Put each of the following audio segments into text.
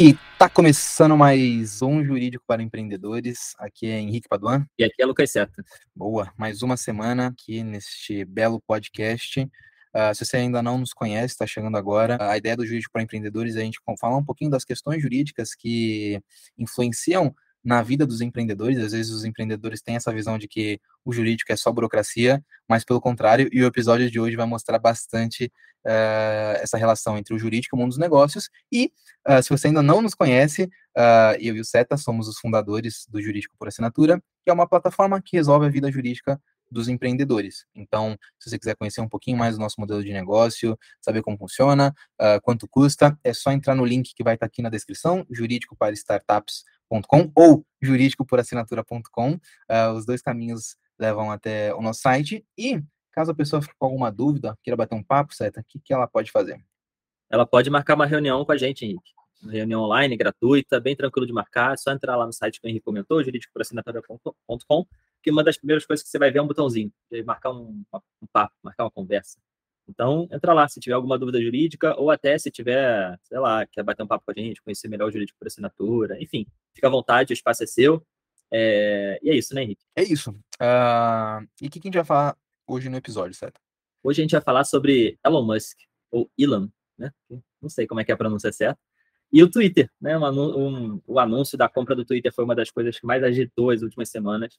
E tá começando mais um Jurídico para Empreendedores. Aqui é Henrique Paduan. E aqui é Lucas Seta. Boa, mais uma semana aqui neste belo podcast. Uh, se você ainda não nos conhece, está chegando agora, a ideia do Jurídico para Empreendedores é a gente falar um pouquinho das questões jurídicas que influenciam na vida dos empreendedores. Às vezes os empreendedores têm essa visão de que o jurídico é só burocracia, mas pelo contrário, e o episódio de hoje vai mostrar bastante uh, essa relação entre o jurídico e o mundo dos negócios. E uh, se você ainda não nos conhece, uh, eu e o Seta somos os fundadores do Jurídico por Assinatura, que é uma plataforma que resolve a vida jurídica dos empreendedores. Então, se você quiser conhecer um pouquinho mais do nosso modelo de negócio, saber como funciona, uh, quanto custa, é só entrar no link que vai estar aqui na descrição, jurídico para startups jurídico.com ou jurídicoporassinatura.com. Uh, ah, os dois caminhos levam até o nosso site. E caso a pessoa fique com alguma dúvida, queira bater um papo, certo? O que, que ela pode fazer? Ela pode marcar uma reunião com a gente, Henrique. Uma reunião online, gratuita, bem tranquilo de marcar. É só entrar lá no site que o Henrique comentou, jurídicoporassinatura.com, que uma das primeiras coisas que você vai ver é um botãozinho, de marcar um, um papo, marcar uma conversa. Então, entra lá se tiver alguma dúvida jurídica, ou até se tiver, sei lá, quer bater um papo com a gente, conhecer melhor o jurídico por assinatura, enfim, fica à vontade, o espaço é seu. É... E é isso, né, Henrique? É isso. Uh... E o que a gente vai falar hoje no episódio, certo? Hoje a gente vai falar sobre Elon Musk, ou Elon, né? Não sei como é que é a pronúncia certa. E o Twitter, né? Um, um, o anúncio da compra do Twitter foi uma das coisas que mais agitou as últimas semanas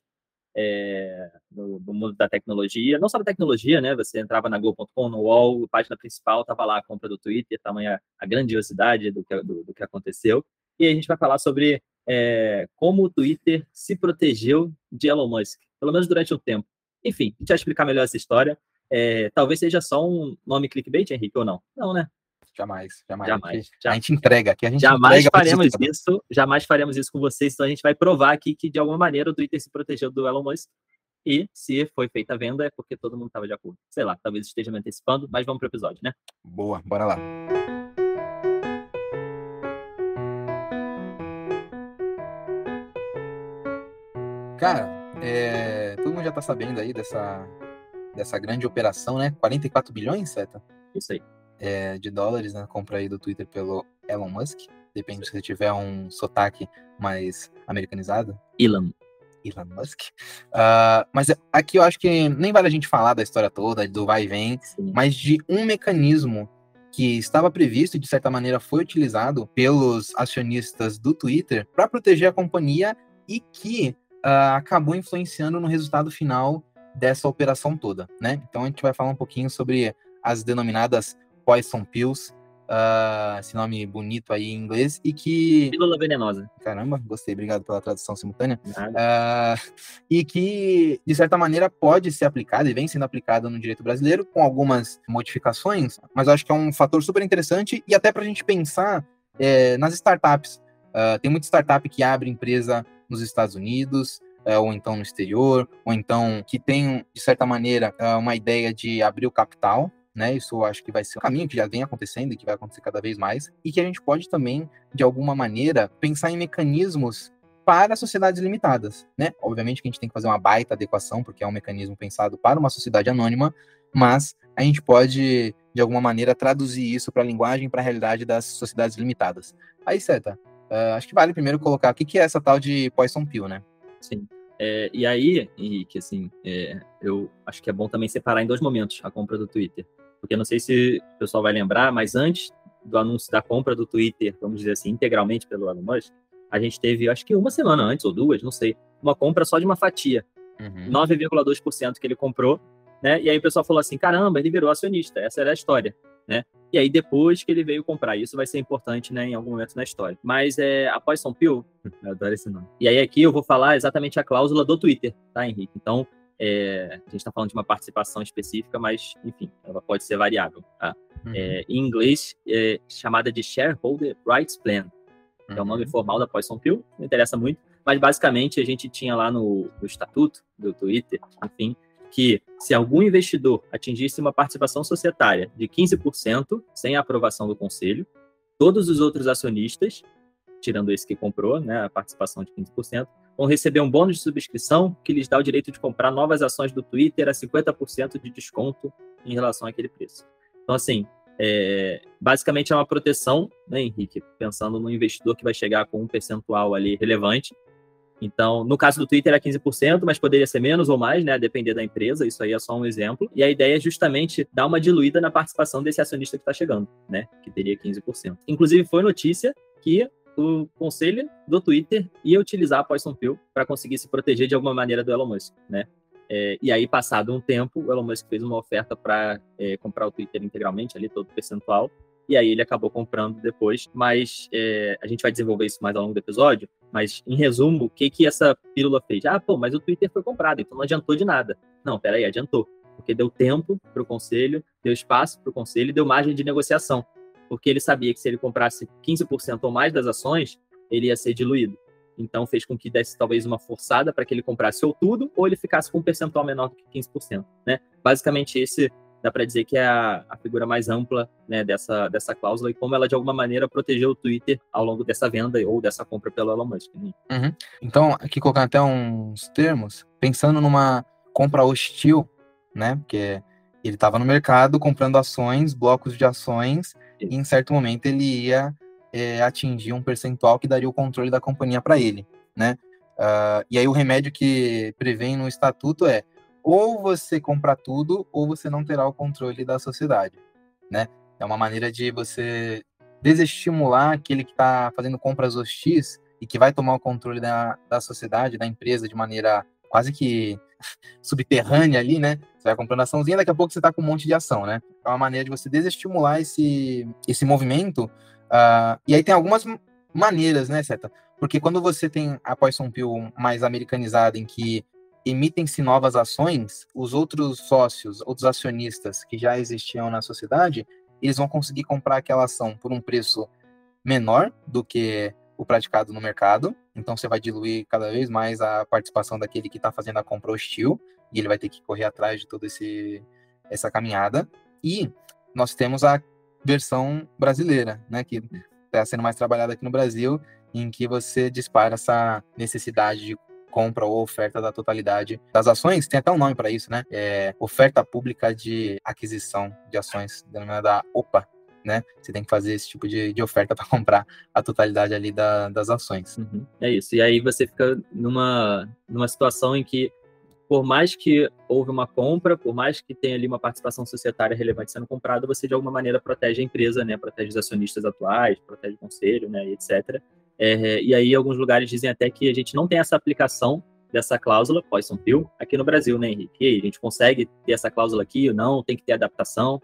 é, no, no, mundo da tecnologia, não só da tecnologia, né? Você entrava na Go.com, no UOL, página principal, estava lá a compra do Twitter, tamanha a grandiosidade do que, do, do que aconteceu. E a gente vai falar sobre é, como o Twitter se protegeu de Elon Musk, pelo menos durante o tempo. Enfim, a gente vai explicar melhor essa história. É, talvez seja só um nome clickbait, Henrique, ou não? Não, né? Jamais, jamais. jamais. A, gente, a gente entrega aqui, a gente jamais faremos isso, jamais faremos isso com vocês, então a gente vai provar aqui que de alguma maneira o Twitter se protegeu do Elon Musk. E se foi feita a venda é porque todo mundo estava de acordo. Sei lá, talvez esteja me antecipando, mas vamos para o episódio, né? Boa, bora lá. Cara, é, todo mundo já está sabendo aí dessa, dessa grande operação, né? 44 bilhões, Seta? Isso aí é, de dólares na né, compra aí do Twitter pelo Elon Musk. Depende se você tiver um sotaque mais americanizado. Elon. Elon Musk. Uh, mas aqui eu acho que nem vale a gente falar da história toda, do vai e vem, Sim. mas de um mecanismo que estava previsto e de certa maneira foi utilizado pelos acionistas do Twitter para proteger a companhia e que uh, acabou influenciando no resultado final dessa operação toda, né? Então a gente vai falar um pouquinho sobre as denominadas Poison Pills, uh, esse nome bonito aí em inglês, e que. Pílula venenosa. Caramba, gostei, obrigado pela tradução simultânea. Uh, e que, de certa maneira, pode ser aplicada e vem sendo aplicada no direito brasileiro, com algumas modificações, mas eu acho que é um fator super interessante e até para a gente pensar é, nas startups. Uh, tem muita startup que abre empresa nos Estados Unidos, é, ou então no exterior, ou então que tem, de certa maneira, uma ideia de abrir o capital né? Isso eu acho que vai ser um caminho que já vem acontecendo e que vai acontecer cada vez mais, e que a gente pode também, de alguma maneira, pensar em mecanismos para sociedades limitadas, né? Obviamente que a gente tem que fazer uma baita adequação, porque é um mecanismo pensado para uma sociedade anônima, mas a gente pode, de alguma maneira, traduzir isso para a linguagem, para a realidade das sociedades limitadas. Aí, Seta, uh, acho que vale primeiro colocar o que, que é essa tal de Poison Pill, né? Sim. É, e aí, Henrique, assim, é, eu acho que é bom também separar em dois momentos a compra do Twitter porque não sei se o pessoal vai lembrar, mas antes do anúncio da compra do Twitter, vamos dizer assim, integralmente pelo Elon Musk, a gente teve, acho que uma semana antes ou duas, não sei, uma compra só de uma fatia. Uhum. 9,2% que ele comprou, né? E aí o pessoal falou assim: caramba, ele virou acionista, essa era a história, né? E aí depois que ele veio comprar, isso vai ser importante, né, em algum momento na história. Mas é, após São Pio, eu adoro esse nome. E aí aqui eu vou falar exatamente a cláusula do Twitter, tá, Henrique? Então, é, a gente está falando de uma participação específica, mas, enfim, ela pode ser variável. Tá? Uhum. É, em inglês, é chamada de Shareholder Rights Plan, que é o nome uhum. formal da Poison Pill, não interessa muito, mas basicamente a gente tinha lá no, no estatuto do Twitter, enfim, que se algum investidor atingisse uma participação societária de 15% sem a aprovação do conselho, todos os outros acionistas, tirando esse que comprou, né, a participação de 15%, vão receber um bônus de subscrição que lhes dá o direito de comprar novas ações do Twitter a 50% de desconto em relação àquele preço. Então, assim, É, basicamente é uma proteção, né, Henrique? Pensando no investidor que vai chegar com um percentual ali relevante. Então, no caso do Twitter é 15%, mas poderia ser menos ou mais, né? Depender da empresa, isso aí é só um exemplo. E a ideia é justamente dar uma diluída na participação desse acionista que está chegando, né? Que teria 15%. Inclusive, foi notícia que o conselho do Twitter ia utilizar a Poison Pill para conseguir se proteger de alguma maneira do Elon Musk, né? É, e aí, passado um tempo, o Elon Musk fez uma oferta para é, comprar o Twitter integralmente, ali todo o percentual, e aí ele acabou comprando depois. Mas é, a gente vai desenvolver isso mais ao longo do episódio. Mas, em resumo, o que, que essa pílula fez? Ah, pô, mas o Twitter foi comprado, então não adiantou de nada. Não, peraí, adiantou. Porque deu tempo para o conselho, deu espaço para o conselho e deu margem de negociação. Porque ele sabia que se ele comprasse 15% ou mais das ações, ele ia ser diluído. Então fez com que desse talvez uma forçada para que ele comprasse ou tudo, ou ele ficasse com um percentual menor do que 15%. Né? Basicamente, esse dá para dizer que é a, a, figura mais ampla né, dessa, dessa cláusula e como ela, de alguma maneira, protegeu o Twitter ao longo dessa venda ou dessa compra pelo Elon Musk. Né? Uhum. Então, aqui colocando até uns termos, pensando numa compra hostil, né, porque ele estava no mercado comprando ações, blocos de ações, e em certo momento ele ia é, atingir um percentual que daria o controle da companhia para ele, né? Uh, e aí o remédio que prevém no estatuto é ou você compra tudo ou você não terá o controle da sociedade, né? É uma maneira de você desestimular aquele que está fazendo compras hostis e que vai tomar o controle da, da sociedade, da empresa, de maneira quase que subterrânea ali, né? Você vai comprando açãozinha, daqui a pouco você está com um monte de ação, né? É uma maneira de você desestimular esse, esse movimento Uh, e aí tem algumas maneiras, né, Seta? Porque quando você tem a Poison Pill mais americanizada, em que emitem-se novas ações, os outros sócios, outros acionistas que já existiam na sociedade, eles vão conseguir comprar aquela ação por um preço menor do que o praticado no mercado. Então você vai diluir cada vez mais a participação daquele que está fazendo a compra hostil e ele vai ter que correr atrás de toda essa caminhada. E nós temos a versão brasileira, né, que está sendo mais trabalhada aqui no Brasil, em que você dispara essa necessidade de compra ou oferta da totalidade das ações, tem até um nome para isso, né? É oferta pública de aquisição de ações, denominada OPA, né? Você tem que fazer esse tipo de, de oferta para comprar a totalidade ali da, das ações. Uhum. É isso. E aí você fica numa, numa situação em que por mais que houve uma compra, por mais que tenha ali uma participação societária relevante sendo comprada, você de alguma maneira protege a empresa, né? Protege os acionistas atuais, protege o conselho, né? E etc. É, e aí alguns lugares dizem até que a gente não tem essa aplicação dessa cláusula Pill aqui no Brasil, né, Henrique? E a gente consegue ter essa cláusula aqui ou não? Tem que ter adaptação?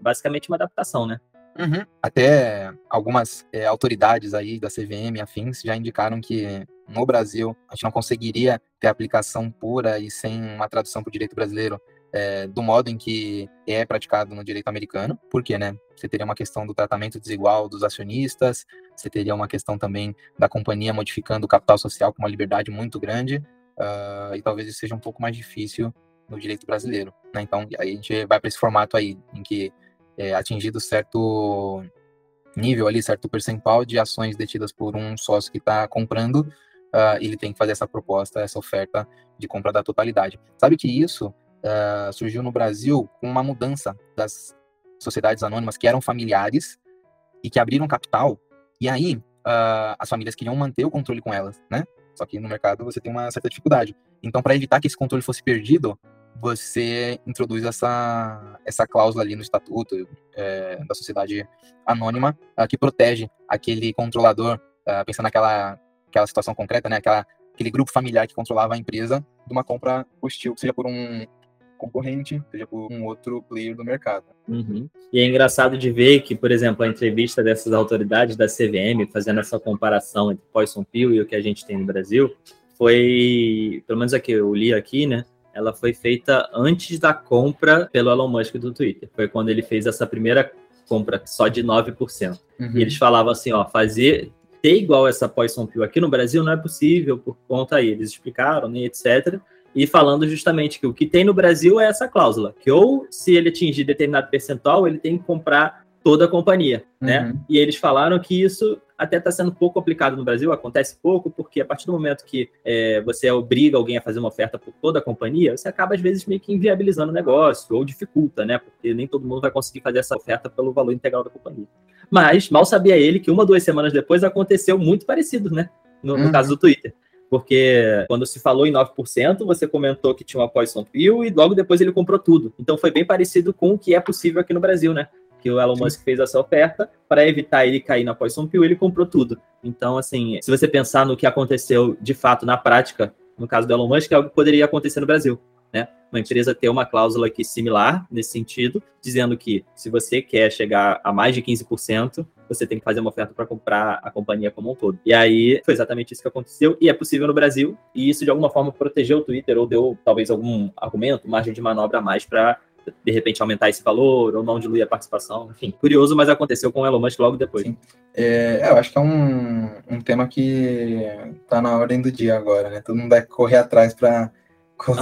Basicamente uma adaptação, né? Uhum. Até algumas é, autoridades aí da CVM afins já indicaram que no Brasil a gente não conseguiria ter aplicação pura e sem uma tradução para o direito brasileiro é, do modo em que é praticado no direito americano, porque, né, você teria uma questão do tratamento desigual dos acionistas, você teria uma questão também da companhia modificando o capital social com uma liberdade muito grande, uh, e talvez isso seja um pouco mais difícil no direito brasileiro, né? Então, aí a gente vai para esse formato aí, em que é, atingido certo nível ali, certo percentual de ações detidas por um sócio que está comprando, uh, ele tem que fazer essa proposta, essa oferta de compra da totalidade. Sabe que isso uh, surgiu no Brasil com uma mudança das sociedades anônimas que eram familiares e que abriram capital, e aí uh, as famílias queriam manter o controle com elas, né? Só que no mercado você tem uma certa dificuldade. Então, para evitar que esse controle fosse perdido, você introduz essa, essa cláusula ali no estatuto é, da sociedade anônima uh, que protege aquele controlador, uh, pensando naquela aquela situação concreta, né, aquela, aquele grupo familiar que controlava a empresa de uma compra hostil, seja por um concorrente, seja por um outro player do mercado. Uhum. E é engraçado de ver que, por exemplo, a entrevista dessas autoridades da CVM, fazendo essa comparação entre Poison Pill e o que a gente tem no Brasil, foi, pelo menos aqui eu li aqui, né, ela foi feita antes da compra pelo Elon Musk do Twitter. Foi quando ele fez essa primeira compra só de 9%. Uhum. E eles falavam assim, ó, fazer ter igual essa Poison Pill aqui no Brasil não é possível por conta aí, eles explicaram, né, etc. E falando justamente que o que tem no Brasil é essa cláusula, que ou se ele atingir determinado percentual, ele tem que comprar toda a companhia, né? uhum. né? E eles falaram que isso até está sendo pouco aplicado no Brasil, acontece pouco, porque a partir do momento que é, você obriga alguém a fazer uma oferta por toda a companhia, você acaba, às vezes, meio que inviabilizando o negócio, ou dificulta, né? Porque nem todo mundo vai conseguir fazer essa oferta pelo valor integral da companhia. Mas mal sabia ele que uma, duas semanas depois aconteceu muito parecido, né? No, no hum. caso do Twitter porque quando se falou em 9%, você comentou que tinha uma Poison Pill e logo depois ele comprou tudo. Então foi bem parecido com o que é possível aqui no Brasil, né? Que o Elon Musk fez essa oferta para evitar ele cair na Poison Pill, ele comprou tudo. Então, assim, se você pensar no que aconteceu de fato na prática, no caso do Elon Musk, é algo que poderia acontecer no Brasil né? Uma empresa ter uma cláusula aqui similar nesse sentido, dizendo que se você quer chegar a mais de 15%, você tem que fazer uma oferta para comprar a companhia como um todo. E aí foi exatamente isso que aconteceu e é possível no Brasil, e isso de alguma forma protegeu o Twitter ou deu talvez algum argumento, margem de manobra a mais para de repente aumentar esse valor ou não diluir a participação. Enfim, curioso, mas aconteceu com o Elon Musk logo depois. É, eu acho que é um, um tema que está na ordem do dia agora, né? Todo mundo vai correr atrás para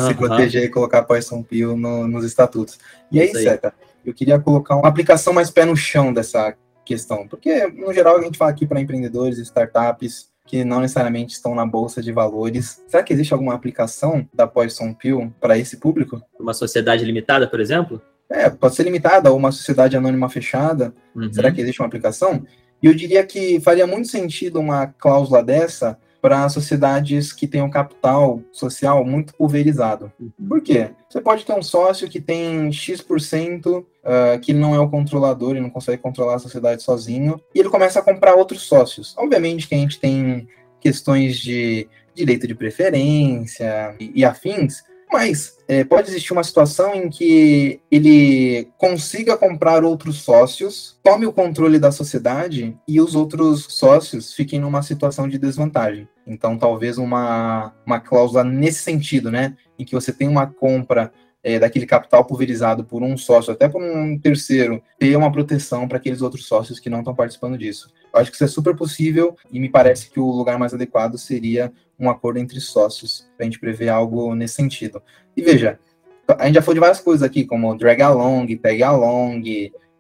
se proteger e colocar Poison Pill no, nos estatutos. E aí, Seta, eu queria colocar uma aplicação mais pé no chão dessa questão, porque no geral a gente fala aqui para empreendedores e startups que não necessariamente estão na bolsa de valores. Será que existe alguma aplicação da Poison Pill para esse público? Uma sociedade limitada, por exemplo? É, pode ser limitada ou uma sociedade anônima fechada. Uhum. Será que existe uma aplicação? E eu diria que faria muito sentido uma cláusula dessa para sociedades que têm um capital social muito pulverizado. Uhum. Por quê? Você pode ter um sócio que tem X% uh, que não é o controlador, ele não consegue controlar a sociedade sozinho, e ele começa a comprar outros sócios. Obviamente que a gente tem questões de direito de preferência e, e afins, mas é, pode existir uma situação em que ele consiga comprar outros sócios, tome o controle da sociedade e os outros sócios fiquem numa situação de desvantagem. Então, talvez uma, uma cláusula nesse sentido, né? Em que você tem uma compra é, daquele capital pulverizado por um sócio, até por um terceiro, ter uma proteção para aqueles outros sócios que não estão participando disso. Eu acho que isso é super possível e me parece que o lugar mais adequado seria um acordo entre sócios, para a gente prever algo nesse sentido. E veja, a gente já falou de várias coisas aqui, como drag along, tag along,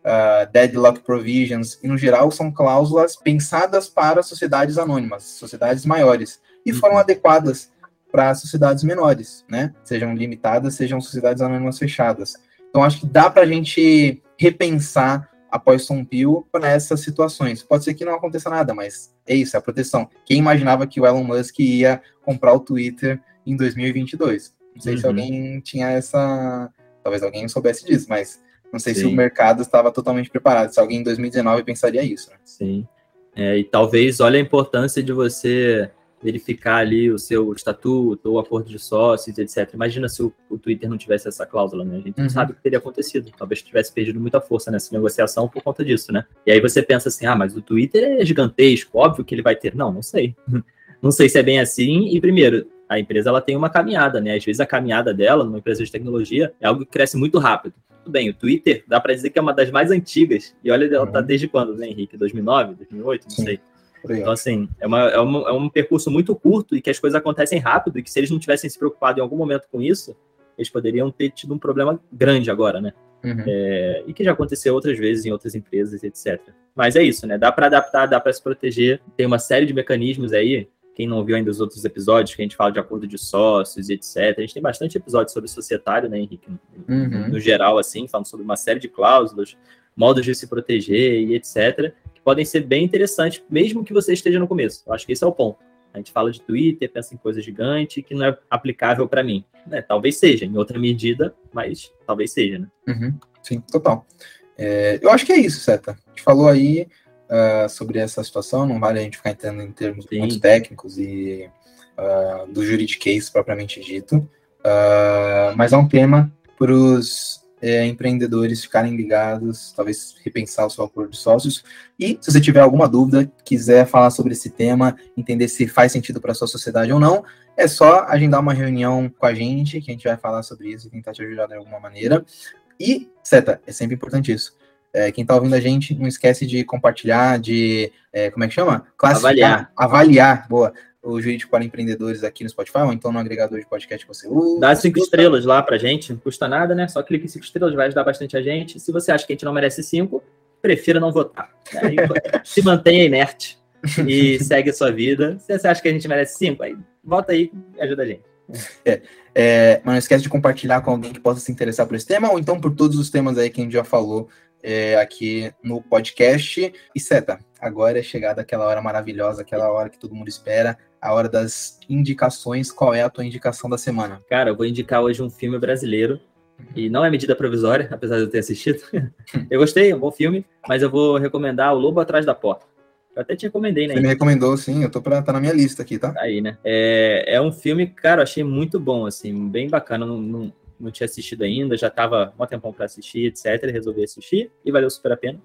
uh, deadlock provisions, e no geral são cláusulas pensadas para sociedades anônimas, sociedades maiores, e foram uhum. adequadas para sociedades menores, né? Sejam limitadas, sejam sociedades anônimas fechadas. Então, acho que dá para a gente repensar após Poison Pill para essas situações. Pode ser que não aconteça nada, mas é isso, é a proteção. Quem imaginava que o Elon Musk ia comprar o Twitter em 2022? Não sei uhum. se alguém tinha essa. Talvez alguém soubesse disso, mas não sei Sim. se o mercado estava totalmente preparado. Se alguém em 2019 pensaria isso. Né? Sim. É, e talvez olha a importância de você verificar ali o seu estatuto ou acordo de sócios, etc. Imagina se o, o Twitter não tivesse essa cláusula, né? A gente uhum. não sabe o que teria acontecido. Talvez tivesse perdido muita força nessa negociação por conta disso, né? E aí você pensa assim, ah, mas o Twitter é gigantesco, óbvio que ele vai ter. Não, não sei. não sei se é bem assim. E primeiro, a empresa ela tem uma caminhada, né? Às vezes a caminhada dela, numa empresa de tecnologia, é algo que cresce muito rápido. Tudo bem, o Twitter dá para dizer que é uma das mais antigas. E olha, ela tá uhum. desde quando, né, Henrique? 2009, 2008, não Sim. sei. Então, assim, é, uma, é, uma, é um percurso muito curto e que as coisas acontecem rápido e que se eles não tivessem se preocupado em algum momento com isso, eles poderiam ter tido um problema grande agora, né? Uhum. É, e que já aconteceu outras vezes em outras empresas, etc. Mas é isso, né? Dá para adaptar, dá para se proteger. Tem uma série de mecanismos aí. Quem não viu ainda os outros episódios, que a gente fala de acordo de sócios e etc. A gente tem bastante episódios sobre societário, né, Henrique? Uhum. No geral, assim, falando sobre uma série de cláusulas, modos de se proteger e etc que podem ser bem interessantes, mesmo que você esteja no começo. Eu acho que esse é o ponto. A gente fala de Twitter, pensa em coisa gigante que não é aplicável para mim. Né? Talvez seja, em outra medida, mas talvez seja, né? Uhum, sim, total. É, eu acho que é isso, Seta. A gente falou aí uh, sobre essa situação, não vale a gente ficar entrando em termos sim. muito técnicos e uh, do juridiquês propriamente dito, uh, mas é um tema para os é, empreendedores ficarem ligados, talvez repensar o seu acordo de sócios. E se você tiver alguma dúvida, quiser falar sobre esse tema, entender se faz sentido para a sua sociedade ou não, é só agendar uma reunião com a gente, que a gente vai falar sobre isso e tentar te ajudar de alguma maneira. E, seta, é sempre importante isso. É, quem está ouvindo a gente, não esquece de compartilhar, de. É, como é que chama? Classificar. Avaliar. Avaliar, boa o Jurídico para Empreendedores aqui no Spotify, ou então no agregador de podcast que você usa. Dá cinco estrelas lá pra gente, não custa nada, né? Só clique em cinco estrelas, vai ajudar bastante a gente. Se você acha que a gente não merece cinco, prefira não votar. Aí, se mantenha inerte. e segue a sua vida. Se você acha que a gente merece cinco, aí volta aí e ajuda a gente. É, é, mas não esquece de compartilhar com alguém que possa se interessar por esse tema, ou então por todos os temas aí que a gente já falou é, aqui no podcast. E Seta, agora é chegada aquela hora maravilhosa, aquela hora que todo mundo espera, a hora das indicações. Qual é a tua indicação da semana? Cara, eu vou indicar hoje um filme brasileiro. E não é medida provisória, apesar de eu ter assistido. eu gostei, é um bom filme, mas eu vou recomendar O Lobo Atrás da Porta. Eu até te recomendei, né? Você me recomendou, sim. Eu tô pra, tá na minha lista aqui, tá? Aí, né? É, é um filme, cara, eu achei muito bom, assim, bem bacana. Não, não, não tinha assistido ainda, já tava um tempão pra assistir, etc. Resolvi assistir e valeu super a pena.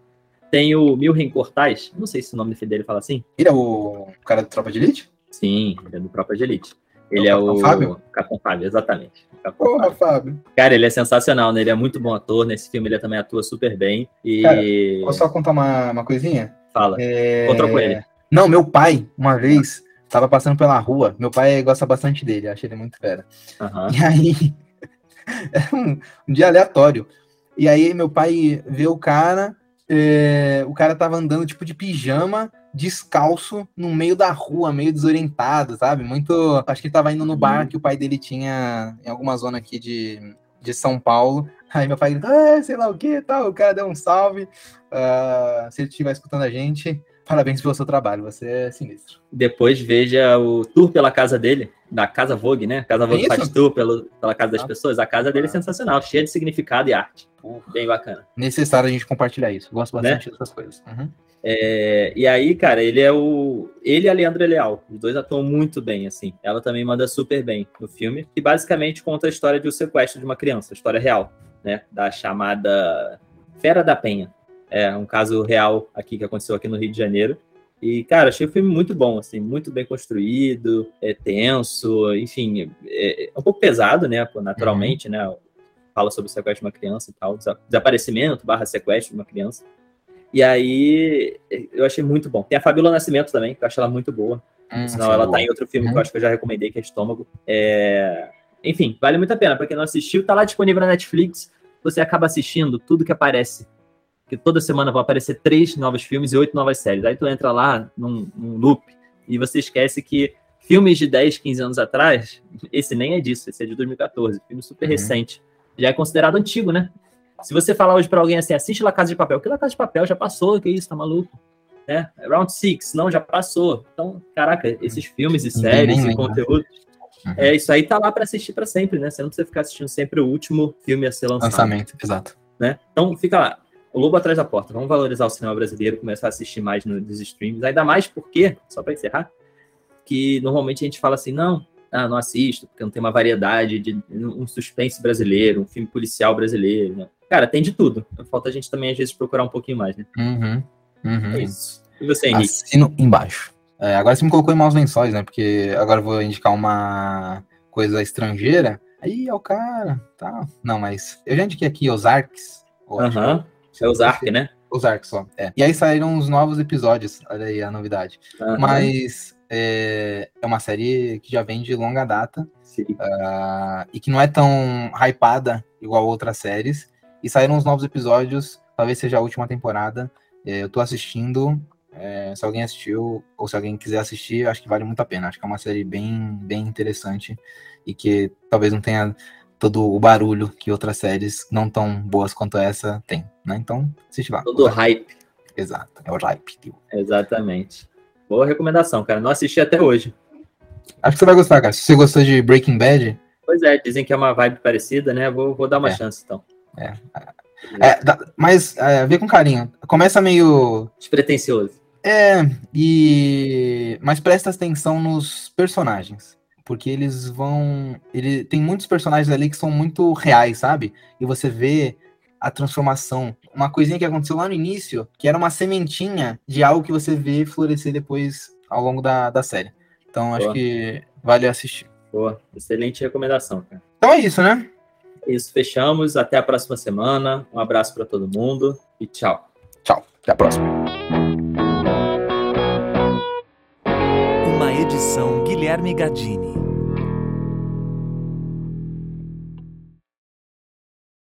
Tem o Milren Cortais, não sei se o nome dele fala assim. Ele é o cara do Tropa de Elite? Sim, ele é do de Elite. Ele é o. Fábio? Capitão Fábio, exatamente. Capitão Porra, Fábio. Fábio. Cara, ele é sensacional, né? Ele é muito bom ator. Nesse filme ele também atua super bem. E. Cara, Posso só contar uma, uma coisinha? Fala. É... Encontrou com ele. Não, meu pai, uma vez, tava passando pela rua. Meu pai gosta bastante dele, acho ele muito fera. Aham. E aí, era um, um dia aleatório. E aí, meu pai vê o cara, é, o cara tava andando tipo de pijama, descalço, no meio da rua, meio desorientado, sabe? Muito. Acho que ele tava indo no bar que o pai dele tinha em alguma zona aqui de, de São Paulo. Aí meu pai grita, ah, sei lá o que tal. O cara deu um salve. Ah, se ele estiver escutando a gente, parabéns pelo seu trabalho, você é sinistro. Depois veja o tour pela casa dele, da Casa Vogue, né? Casa Vogue isso? faz tour pelo, pela casa das Ah. pessoas. A casa dele é sensacional, cheia de significado e arte. Bem bacana. Necessário a gente compartilhar isso. Gosto Né? bastante dessas coisas. Uhum. É, e aí, cara, ele é o. Ele e a Leandra Leal. Os dois atuam muito bem, assim. Ela também manda super bem no filme. E basicamente conta a história de um sequestro de uma criança, a história real, né? Da chamada Fera da Penha. É um caso real aqui que aconteceu aqui no Rio de Janeiro. E, cara, achei o filme muito bom, assim, muito bem construído, é tenso, enfim, é, é um pouco pesado, né? Naturalmente, né? Fala sobre o sequestro de uma criança e tal, desa- desaparecimento barra sequestro de uma criança. E aí, eu achei muito bom. Tem a Fabíola Nascimento também, que eu acho ela muito boa. Hum, Senão ela tá em outro filme Uhum. que eu acho que eu já recomendei, que é Estômago. É, Enfim, vale muito a pena. Pra quem não assistiu, tá lá disponível na Netflix. Você acaba assistindo tudo que aparece. Porque toda semana vão aparecer três novos filmes e oito novas séries. Aí tu entra lá num, num loop e você esquece que filmes de 10, 15 anos atrás, esse nem é disso, esse é de 2014, filme super Uhum. recente. Já é considerado antigo, né? Se você falar hoje pra alguém assim, assiste La Casa de Papel, que La Casa de Papel já passou, que isso, tá maluco? Né? Round Six, não, já passou. Então, caraca, esses filmes e séries e conteúdos, Uhum. é, isso aí tá lá pra assistir pra sempre, né? Você não precisa ficar assistindo sempre o último filme a ser lançado Lançamento, exato. né? Então fica lá. O Lobo Atrás da Porta. Vamos valorizar o cinema brasileiro, começar a assistir mais no- nos streams. Ainda mais porque, só para encerrar, que normalmente a gente fala assim, não, ah, não assisto, porque não tem uma variedade de um suspense brasileiro, um filme policial brasileiro, né? Cara, tem de tudo. Falta a gente também, às vezes, procurar um pouquinho mais, né? Uhum. Uhum. É isso. E você, Henrique? Assino embaixo. É, agora você me colocou em maus lençóis, né? Porque agora eu vou indicar uma coisa estrangeira. Aí é o cara, tá. Não, mas eu já indiquei aqui Ozarks. Aham. É o Zark, né? Ozark só. É. E aí saíram os novos episódios. Olha aí a novidade. Aham. Mas é, é uma série que já vem de longa data. Ah, e que não é tão hypada igual outras séries. E saíram os novos episódios, talvez seja a última temporada. É, eu tô assistindo. é, se alguém assistiu, ou se alguém quiser assistir, acho que vale muito a pena. Acho que é uma série bem, bem interessante e que talvez não tenha todo o barulho que outras séries não tão boas quanto essa tem, né? Então, assiste lá. Todo hype. Exato, é o hype. tio. Exatamente. Boa recomendação, cara. Não assisti até hoje. Acho que você vai gostar, cara. Se você gostou de Breaking Bad, Pois é, dizem que é uma vibe parecida, né? Vou, vou dar uma É. chance, então. é, dá- mas é, vê com carinho. Começa meio Despretensioso. É, e mas presta atenção nos personagens, porque eles vão, ele tem muitos personagens ali que são muito reais, sabe? E você vê a transformação, uma coisinha que aconteceu lá no início, que era uma sementinha de algo que você vê florescer depois ao longo da, da série. Então acho Boa. que vale assistir. Boa. Excelente recomendação, cara. Então é isso, né? Isso, fechamos. Até a próxima semana. Um abraço para todo mundo e tchau. Tchau, até a próxima. Uma edição Guilherme Gadini.